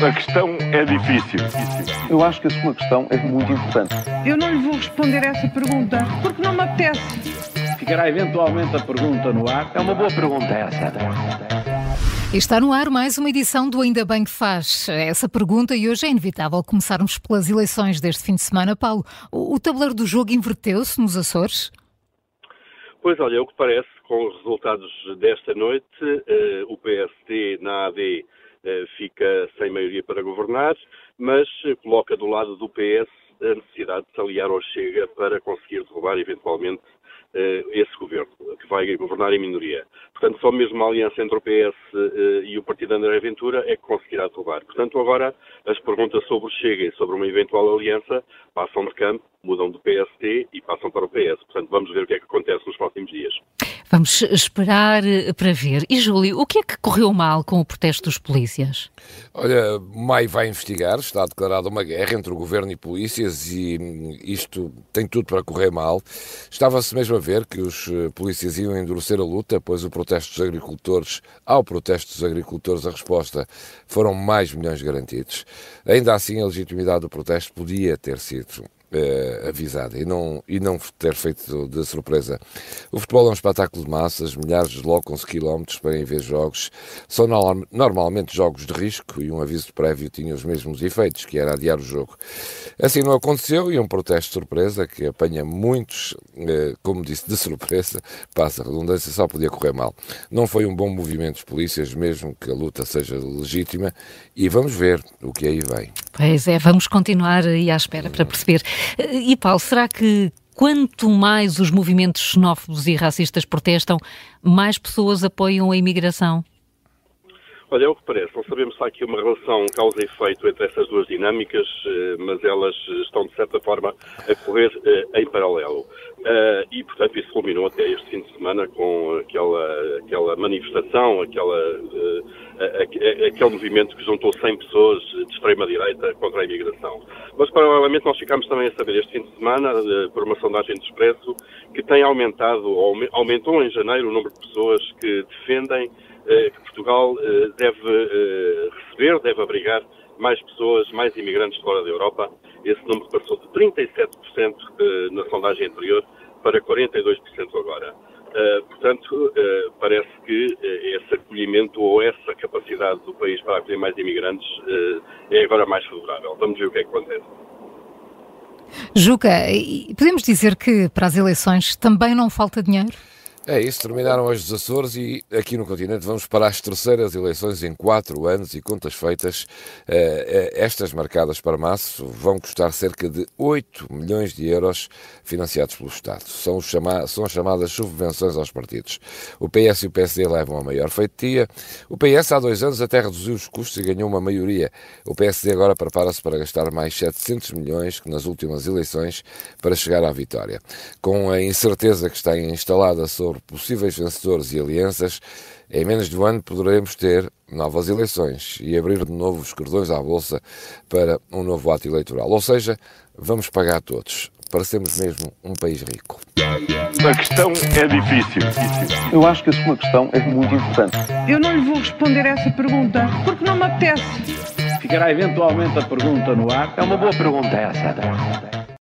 A questão é difícil. Eu acho que a sua questão é muito importante. Eu não lhe vou responder essa pergunta porque não me apetece. Ficará eventualmente a pergunta no ar. É uma boa pergunta essa. Está no ar mais uma edição do Ainda Bem que Faz. Essa pergunta e hoje é inevitável começarmos pelas eleições deste fim de semana. Paulo, o, tabuleiro do jogo inverteu-se nos Açores? Pois olha, é o que parece, com os resultados desta noite, eh, o PST na AD fica sem maioria para governar, mas eh, coloca do lado do PS a necessidade de se aliar ao Chega para conseguir derrubar eventualmente eh, esse governo, que vai governar em minoria. Portanto, só mesmo a aliança entre o PS e o partido André Ventura é que conseguirá derrubar. Portanto, agora as perguntas sobre o Chega e sobre uma eventual aliança passam de campo, mudam do PST e passam para o PS. Portanto, vamos ver o que é que acontece nos próximos dias. Vamos esperar eh, para ver. E, Júlio, o que é que correu mal com o protesto dos polícias? Olha, Maio vai investigar, está declarada uma guerra entre o governo e polícias e isto tem tudo para correr mal. Estava-se mesmo a ver que os eh, polícias iam endurecer a luta, pois o protesto dos agricultores, ao protesto dos agricultores, a resposta foram mais milhões garantidos. Ainda assim, a legitimidade do protesto podia ter sido uh, avisada e não, e não ter feito de surpresa. O futebol é um espetáculo de massas, milhares deslocam-se quilómetros para ir ver jogos. São no, normalmente jogos de risco e um aviso prévio tinha os mesmos efeitos, que era adiar o jogo. Assim não aconteceu e um protesto de surpresa que apanha muitos, uh, como disse, de surpresa, passa a redundância, só podia correr mal. Não foi um bom movimento dos polícias, mesmo que a luta seja legítima, e vamos ver o que aí vem. Pois é, vamos continuar aí à espera para perceber. E Paulo, será que quanto mais os movimentos xenófobos e racistas protestam, mais pessoas apoiam a imigração? Olha, é o que parece. Não sabemos se há aqui uma relação causa e efeito entre essas duas dinâmicas, eh, mas elas estão, de certa forma, a correr eh, em paralelo. E, portanto, isso culminou até este fim de semana com aquela, aquela manifestação, aquela, aquele movimento que juntou 100 pessoas de extrema-direita contra a imigração. Mas, paralelamente, nós ficámos também a saber este fim de semana, uh, por uma sondagem de Expresso, que tem aumentado, aumentou em janeiro o número de pessoas que defendem que Portugal deve receber, deve abrigar mais pessoas, mais imigrantes fora da Europa. Esse número passou de 37% eh, na sondagem anterior para 42% agora. Uh, portanto, uh, parece que uh, esse acolhimento ou essa capacidade do país para acolher mais imigrantes é agora mais favorável. Vamos ver o que é que acontece. Juca, podemos dizer que para as eleições também não falta dinheiro? É isso, terminaram hoje os Açores e aqui no continente vamos para as terceiras eleições em quatro anos e contas feitas. Eh, eh, estas marcadas para março vão custar cerca de 8 milhões de euros financiados pelo Estado. São, chama são as chamadas subvenções aos partidos. O PS e o PSD levam a maior feitia. O PS há dois anos até reduziu os custos e ganhou uma maioria. O PSD agora prepara-se para gastar mais 700 milhões que nas últimas eleições para chegar à vitória. Com a incerteza que está instalada sobre sobre possíveis vencedores e alianças, em menos de um ano poderemos ter novas eleições e abrir de novo os cordões à Bolsa para um novo ato eleitoral. Ou seja, vamos pagar todos. Parecemos mesmo um país rico. A questão é difícil. Eu acho que a sua questão é muito importante. Eu não lhe vou responder essa pergunta porque não me apetece. Ficará eventualmente a pergunta no ar. É uma boa pergunta essa.